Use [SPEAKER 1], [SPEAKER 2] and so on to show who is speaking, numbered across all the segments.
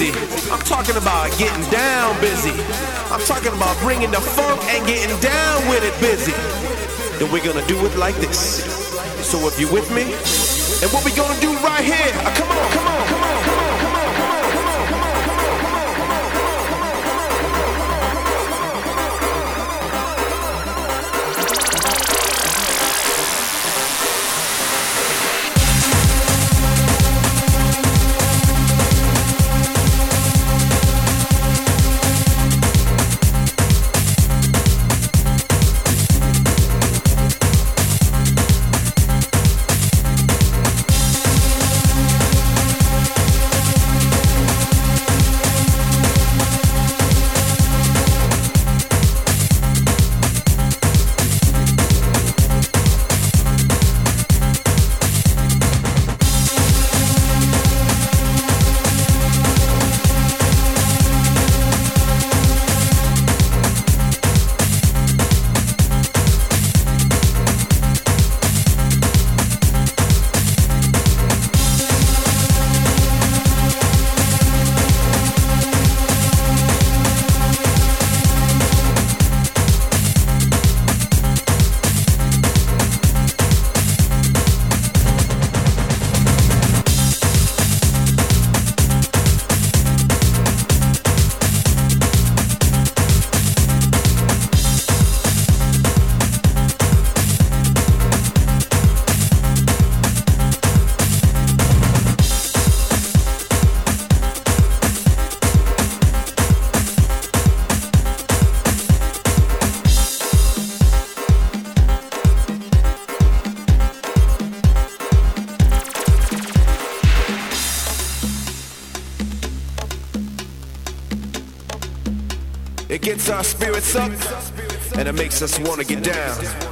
[SPEAKER 1] easy. our spirits up and it makes us wanna get down.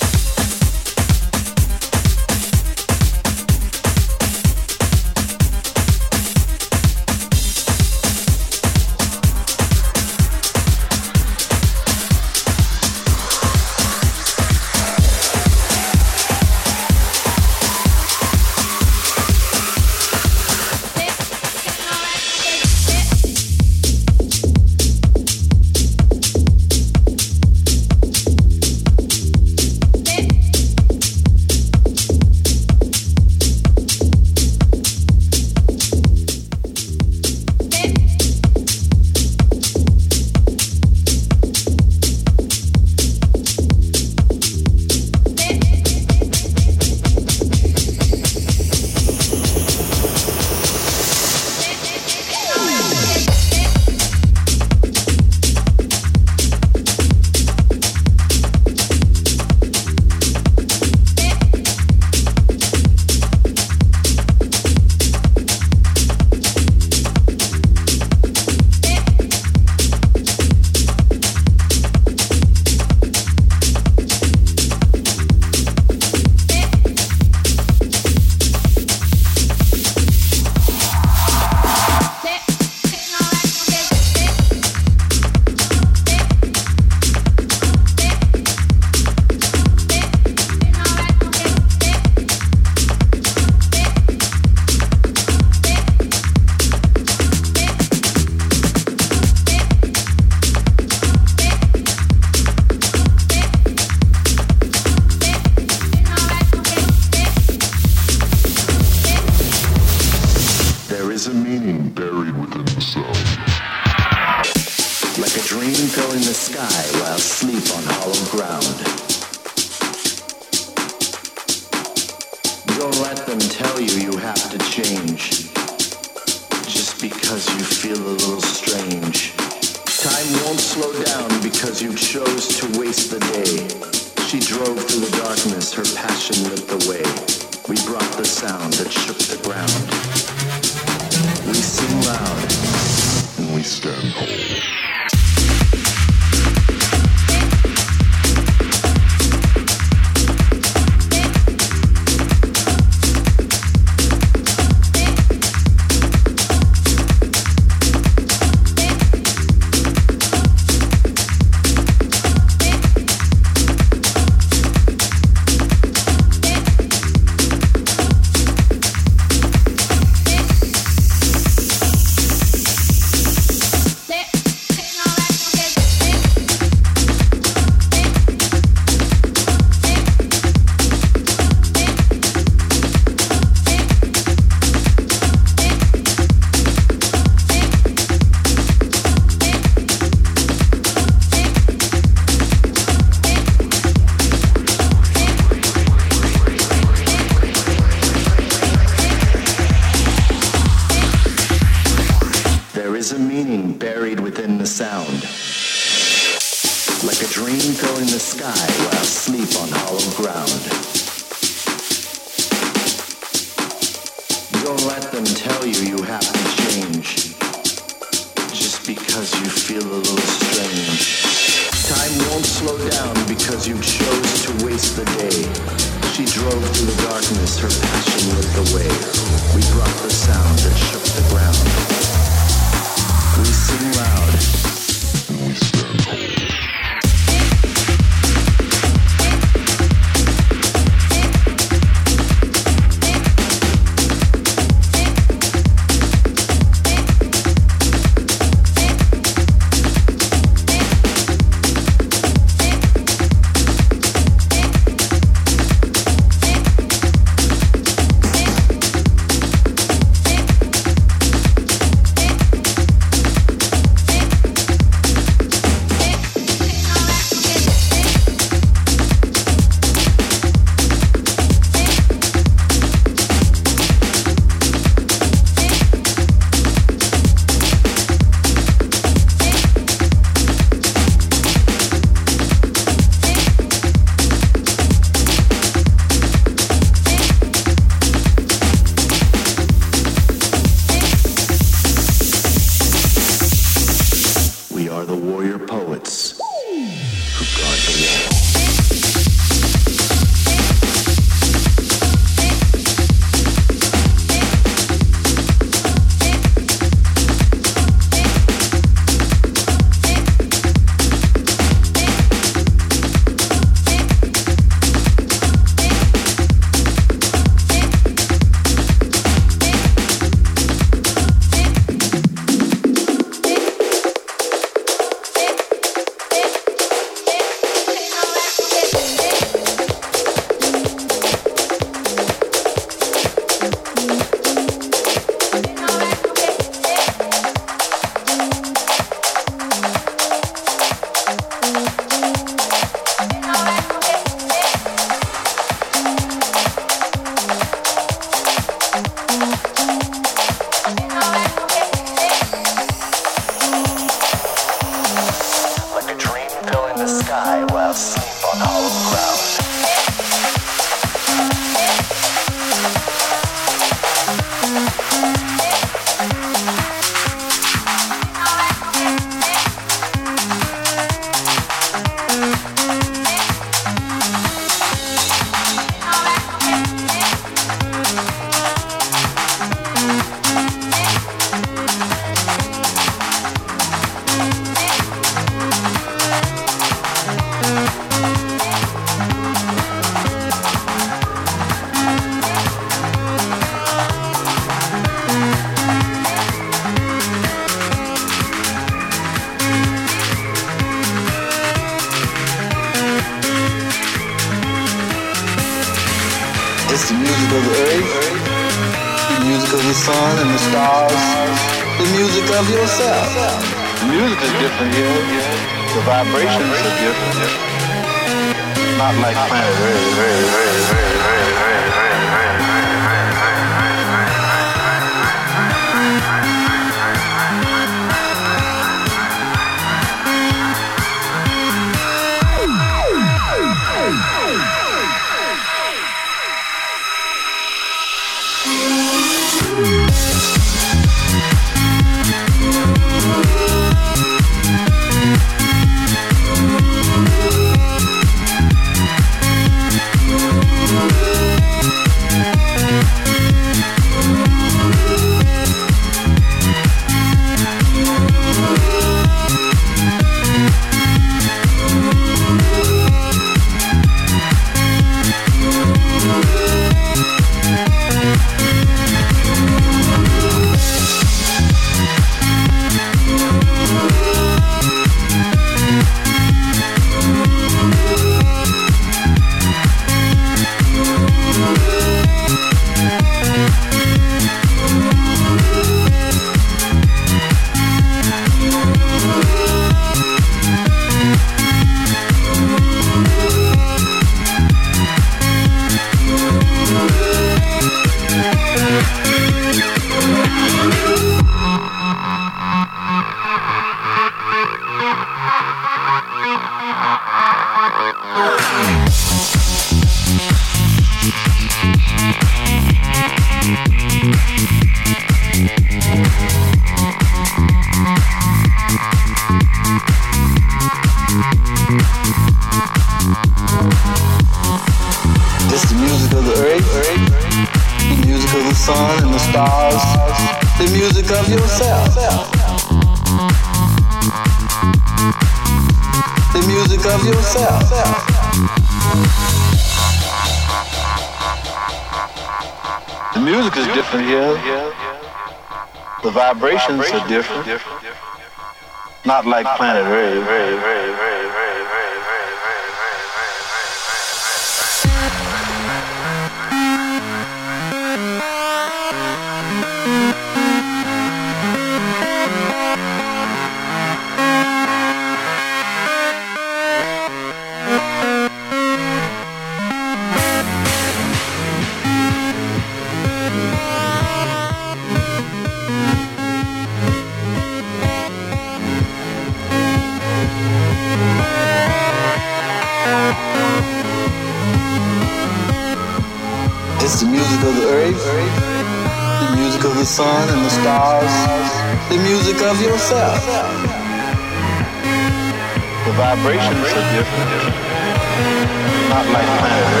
[SPEAKER 2] Not like